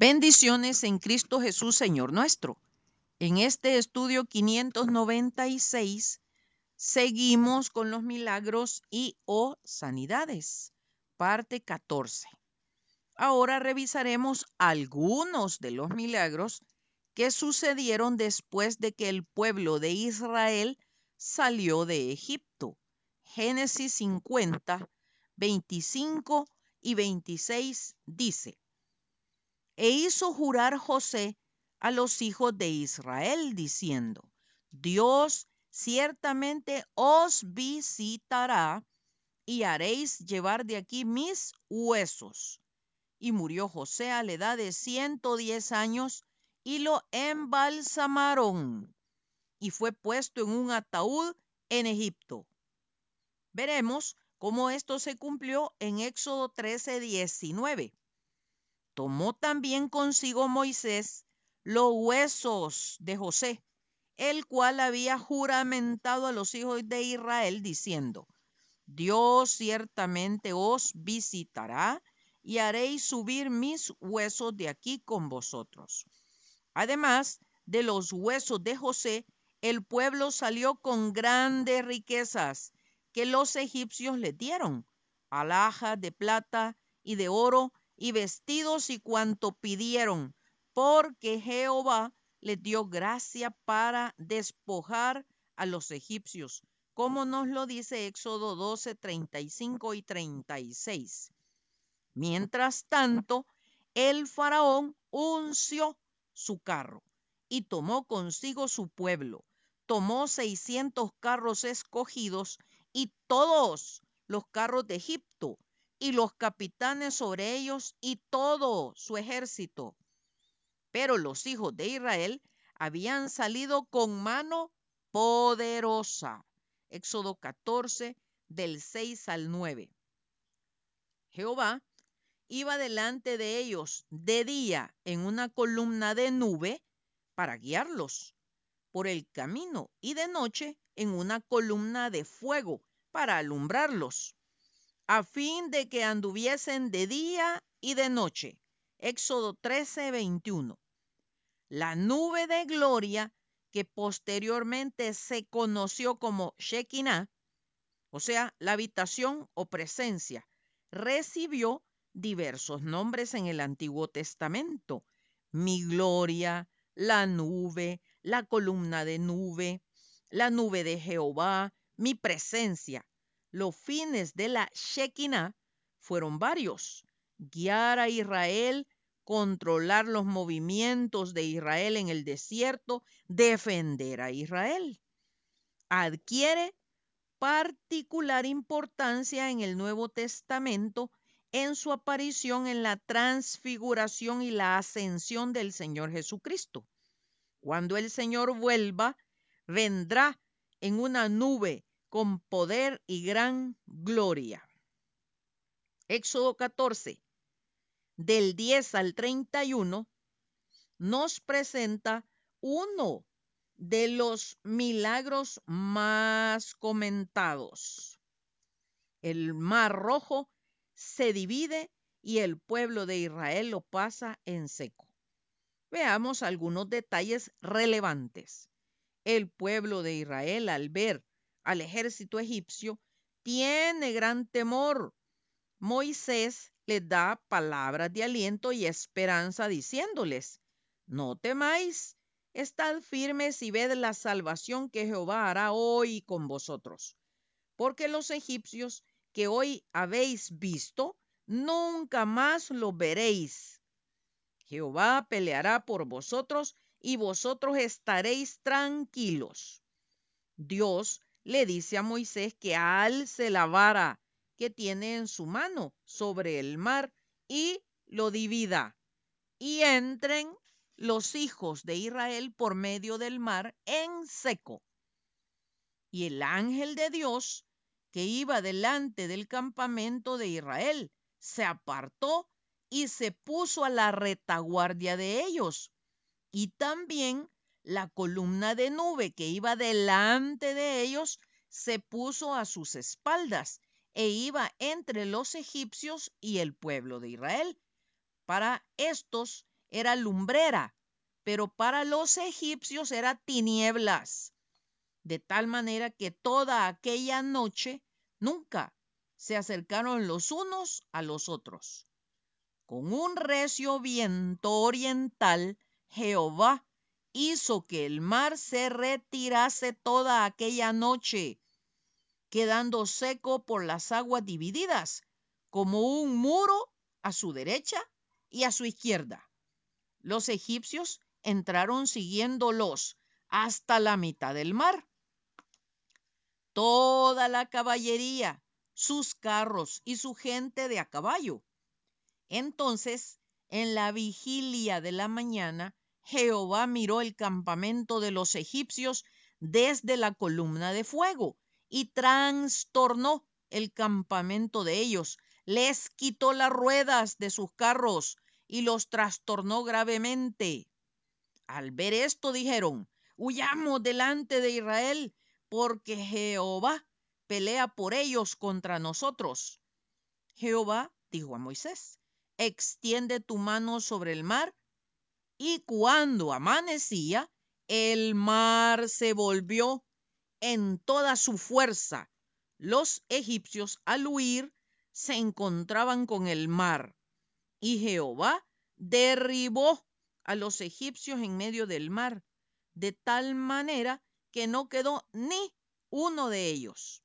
Bendiciones en Cristo Jesús, Señor nuestro. En este estudio 596 seguimos con los milagros y o sanidades, parte 14. Ahora revisaremos algunos de los milagros que sucedieron después de que el pueblo de Israel salió de Egipto. Génesis 50, 25 y 26 dice, e hizo jurar José a los hijos de Israel, diciendo, Dios ciertamente os visitará y haréis llevar de aquí mis huesos. Y murió José a la edad de 110 años y lo embalsamaron y fue puesto en un ataúd en Egipto. Veremos cómo esto se cumplió en Éxodo 13, 19. Tomó también consigo Moisés los huesos de José, el cual había juramentado a los hijos de Israel diciendo, Dios ciertamente os visitará y haréis subir mis huesos de aquí con vosotros. Además de los huesos de José, el pueblo salió con grandes riquezas que los egipcios le dieron, alhajas de plata y de oro y vestidos y cuanto pidieron, porque Jehová les dio gracia para despojar a los egipcios, como nos lo dice Éxodo 12, 35 y 36. Mientras tanto, el faraón unció su carro y tomó consigo su pueblo, tomó 600 carros escogidos y todos los carros de Egipto y los capitanes sobre ellos y todo su ejército. Pero los hijos de Israel habían salido con mano poderosa. Éxodo 14, del 6 al 9. Jehová iba delante de ellos de día en una columna de nube para guiarlos por el camino y de noche en una columna de fuego para alumbrarlos a fin de que anduviesen de día y de noche. Éxodo 13, 21. La nube de gloria que posteriormente se conoció como Shekinah, o sea, la habitación o presencia, recibió diversos nombres en el Antiguo Testamento. Mi gloria, la nube, la columna de nube, la nube de Jehová, mi presencia. Los fines de la Shekinah fueron varios. Guiar a Israel, controlar los movimientos de Israel en el desierto, defender a Israel. Adquiere particular importancia en el Nuevo Testamento en su aparición en la transfiguración y la ascensión del Señor Jesucristo. Cuando el Señor vuelva, vendrá en una nube con poder y gran gloria. Éxodo 14, del 10 al 31, nos presenta uno de los milagros más comentados. El mar rojo se divide y el pueblo de Israel lo pasa en seco. Veamos algunos detalles relevantes. El pueblo de Israel al ver al ejército egipcio, tiene gran temor. Moisés les da palabras de aliento y esperanza diciéndoles, no temáis, estad firmes y ved la salvación que Jehová hará hoy con vosotros. Porque los egipcios que hoy habéis visto, nunca más lo veréis. Jehová peleará por vosotros y vosotros estaréis tranquilos. Dios le dice a Moisés que alce la vara que tiene en su mano sobre el mar y lo divida y entren los hijos de Israel por medio del mar en seco. Y el ángel de Dios que iba delante del campamento de Israel se apartó y se puso a la retaguardia de ellos. Y también la columna de nube que iba delante de ellos se puso a sus espaldas e iba entre los egipcios y el pueblo de Israel. Para estos era lumbrera, pero para los egipcios era tinieblas, de tal manera que toda aquella noche nunca se acercaron los unos a los otros. Con un recio viento oriental, Jehová hizo que el mar se retirase toda aquella noche, quedando seco por las aguas divididas, como un muro a su derecha y a su izquierda. Los egipcios entraron siguiéndolos hasta la mitad del mar. Toda la caballería, sus carros y su gente de a caballo. Entonces, en la vigilia de la mañana, Jehová miró el campamento de los egipcios desde la columna de fuego y trastornó el campamento de ellos, les quitó las ruedas de sus carros y los trastornó gravemente. Al ver esto dijeron, huyamos delante de Israel, porque Jehová pelea por ellos contra nosotros. Jehová dijo a Moisés, extiende tu mano sobre el mar y cuando amanecía, el mar se volvió en toda su fuerza. Los egipcios al huir se encontraban con el mar y Jehová derribó a los egipcios en medio del mar, de tal manera que no quedó ni uno de ellos.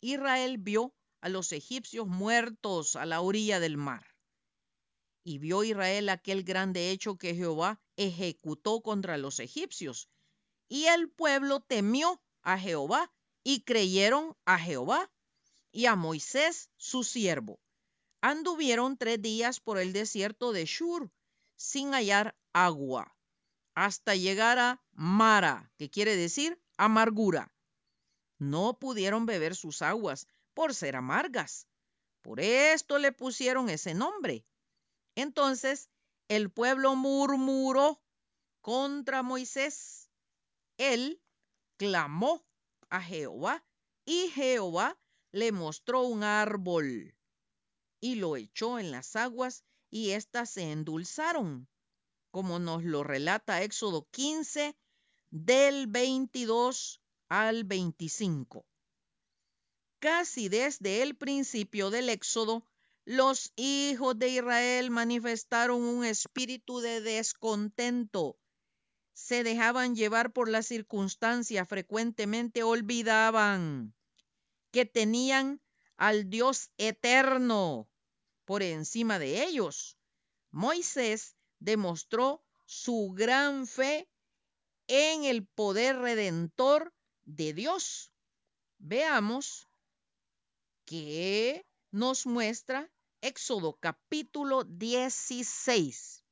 Israel vio a los egipcios muertos a la orilla del mar. Y vio Israel aquel grande hecho que Jehová ejecutó contra los egipcios. Y el pueblo temió a Jehová y creyeron a Jehová y a Moisés su siervo. Anduvieron tres días por el desierto de Shur sin hallar agua, hasta llegar a Mara, que quiere decir amargura. No pudieron beber sus aguas por ser amargas. Por esto le pusieron ese nombre. Entonces el pueblo murmuró contra Moisés. Él clamó a Jehová y Jehová le mostró un árbol y lo echó en las aguas y éstas se endulzaron, como nos lo relata Éxodo 15 del 22 al 25. Casi desde el principio del Éxodo, los hijos de Israel manifestaron un espíritu de descontento. Se dejaban llevar por las circunstancias, frecuentemente olvidaban que tenían al Dios eterno por encima de ellos. Moisés demostró su gran fe en el poder redentor de Dios. Veamos qué nos muestra Éxodo capítulo 16.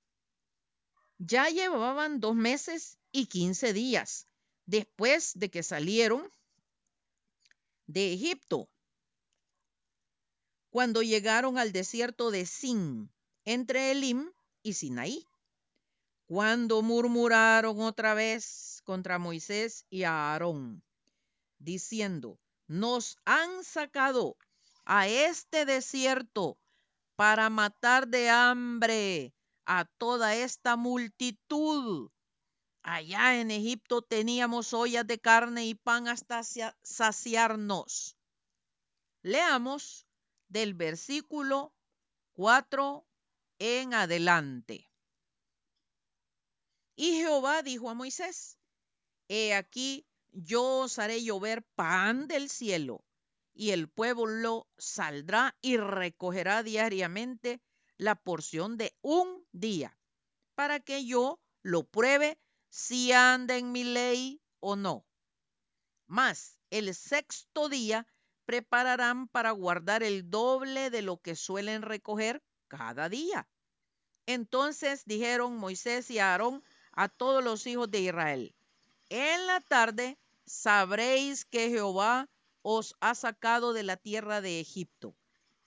Ya llevaban dos meses y quince días después de que salieron de Egipto. Cuando llegaron al desierto de Sin, entre Elim y Sinaí. Cuando murmuraron otra vez contra Moisés y Aarón, diciendo, nos han sacado a este desierto para matar de hambre a toda esta multitud. Allá en Egipto teníamos ollas de carne y pan hasta saciarnos. Leamos del versículo 4 en adelante. Y Jehová dijo a Moisés, He aquí, yo os haré llover pan del cielo y el pueblo saldrá y recogerá diariamente la porción de un día, para que yo lo pruebe si anda en mi ley o no. Mas el sexto día prepararán para guardar el doble de lo que suelen recoger cada día. Entonces dijeron Moisés y Aarón a todos los hijos de Israel, en la tarde sabréis que Jehová os ha sacado de la tierra de Egipto.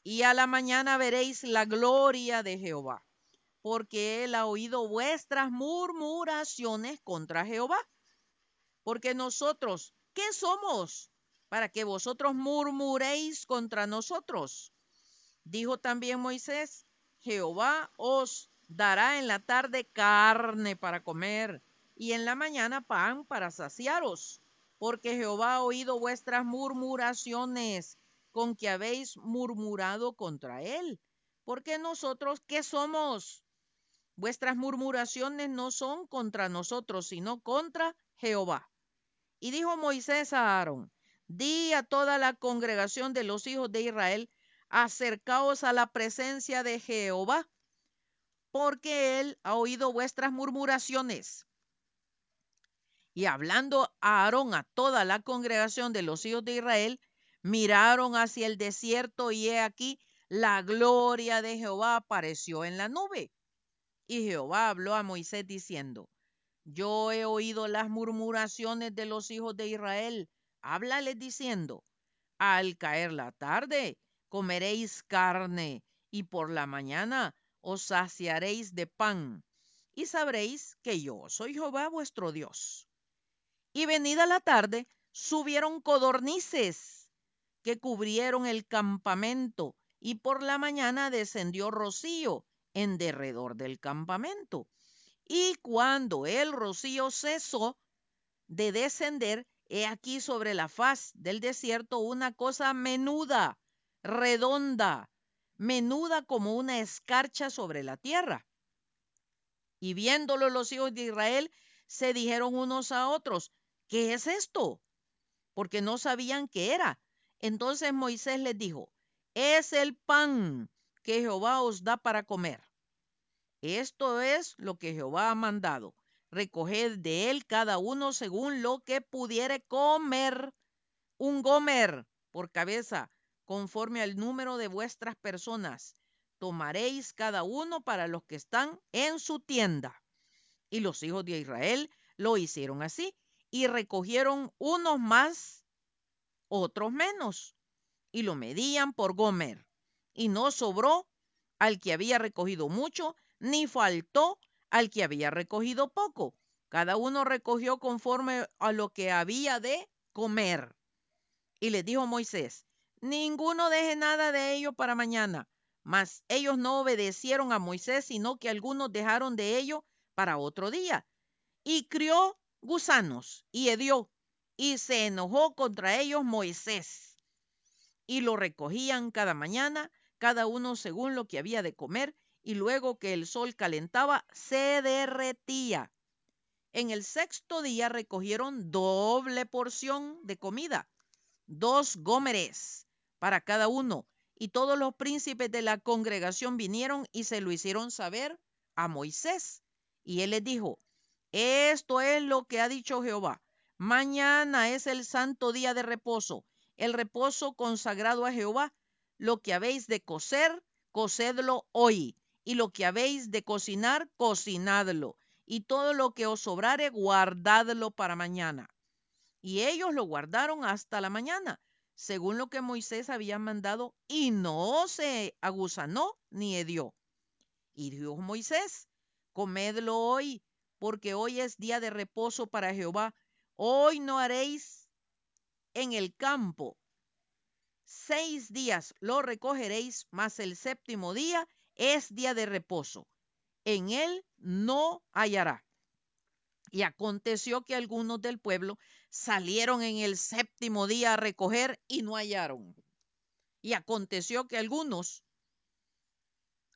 Y a la mañana veréis la gloria de Jehová, porque él ha oído vuestras murmuraciones contra Jehová. Porque nosotros, ¿qué somos? Para que vosotros murmuréis contra nosotros. Dijo también Moisés, Jehová os dará en la tarde carne para comer y en la mañana pan para saciaros, porque Jehová ha oído vuestras murmuraciones con que habéis murmurado contra él. Porque nosotros, ¿qué somos? Vuestras murmuraciones no son contra nosotros, sino contra Jehová. Y dijo Moisés a Aarón, di a toda la congregación de los hijos de Israel, acercaos a la presencia de Jehová, porque él ha oído vuestras murmuraciones. Y hablando a Aarón a toda la congregación de los hijos de Israel, miraron hacia el desierto y he aquí la gloria de Jehová apareció en la nube. Y Jehová habló a Moisés diciendo, yo he oído las murmuraciones de los hijos de Israel. Háblales diciendo, al caer la tarde comeréis carne y por la mañana os saciaréis de pan y sabréis que yo soy Jehová vuestro Dios. Y venida la tarde subieron codornices que cubrieron el campamento y por la mañana descendió rocío en derredor del campamento. Y cuando el rocío cesó de descender, he aquí sobre la faz del desierto una cosa menuda, redonda, menuda como una escarcha sobre la tierra. Y viéndolo los hijos de Israel, se dijeron unos a otros, ¿qué es esto? Porque no sabían qué era. Entonces Moisés les dijo, es el pan que Jehová os da para comer. Esto es lo que Jehová ha mandado. Recoged de él cada uno según lo que pudiere comer. Un gomer por cabeza, conforme al número de vuestras personas. Tomaréis cada uno para los que están en su tienda. Y los hijos de Israel lo hicieron así y recogieron unos más, otros menos, y lo medían por gomer. Y no sobró al que había recogido mucho, ni faltó al que había recogido poco. Cada uno recogió conforme a lo que había de comer. Y les dijo Moisés, ninguno deje nada de ello para mañana. Mas ellos no obedecieron a Moisés, sino que algunos dejaron de ello para otro día. Y crió gusanos y hedió, y se enojó contra ellos Moisés. Y lo recogían cada mañana, cada uno según lo que había de comer, y luego que el sol calentaba, se derretía. En el sexto día recogieron doble porción de comida, dos gómeres para cada uno, y todos los príncipes de la congregación vinieron y se lo hicieron saber a Moisés. Y él les dijo, esto es lo que ha dicho Jehová. Mañana es el santo día de reposo, el reposo consagrado a Jehová. Lo que habéis de coser, cocedlo hoy y lo que habéis de cocinar, cocinadlo, y todo lo que os sobrare, guardadlo para mañana. Y ellos lo guardaron hasta la mañana, según lo que Moisés había mandado, y no se agusanó ni hedió. Y dijo Moisés, comedlo hoy, porque hoy es día de reposo para Jehová. Hoy no haréis en el campo. Seis días lo recogeréis, mas el séptimo día es día de reposo. En él no hallará. Y aconteció que algunos del pueblo salieron en el séptimo día a recoger y no hallaron. Y aconteció que algunos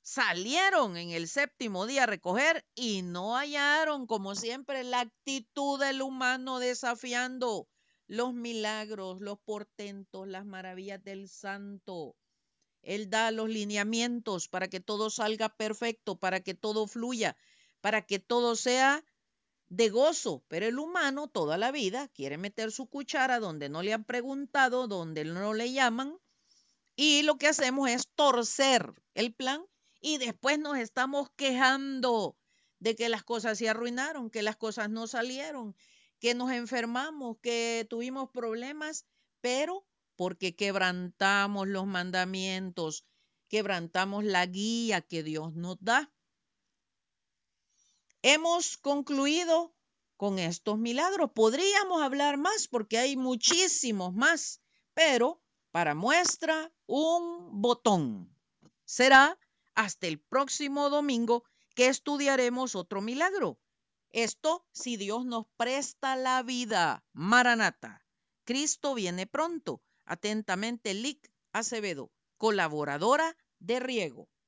salieron en el séptimo día a recoger y no hallaron, como siempre, la actitud del humano desafiando los milagros, los portentos, las maravillas del santo. Él da los lineamientos para que todo salga perfecto, para que todo fluya, para que todo sea de gozo. Pero el humano toda la vida quiere meter su cuchara donde no le han preguntado, donde no le llaman. Y lo que hacemos es torcer el plan y después nos estamos quejando de que las cosas se arruinaron, que las cosas no salieron, que nos enfermamos, que tuvimos problemas, pero porque quebrantamos los mandamientos, quebrantamos la guía que Dios nos da. Hemos concluido con estos milagros. Podríamos hablar más porque hay muchísimos más, pero para muestra un botón. Será hasta el próximo domingo que estudiaremos otro milagro. Esto si Dios nos presta la vida. Maranata. Cristo viene pronto. Atentamente, Lic Acevedo, colaboradora de Riego.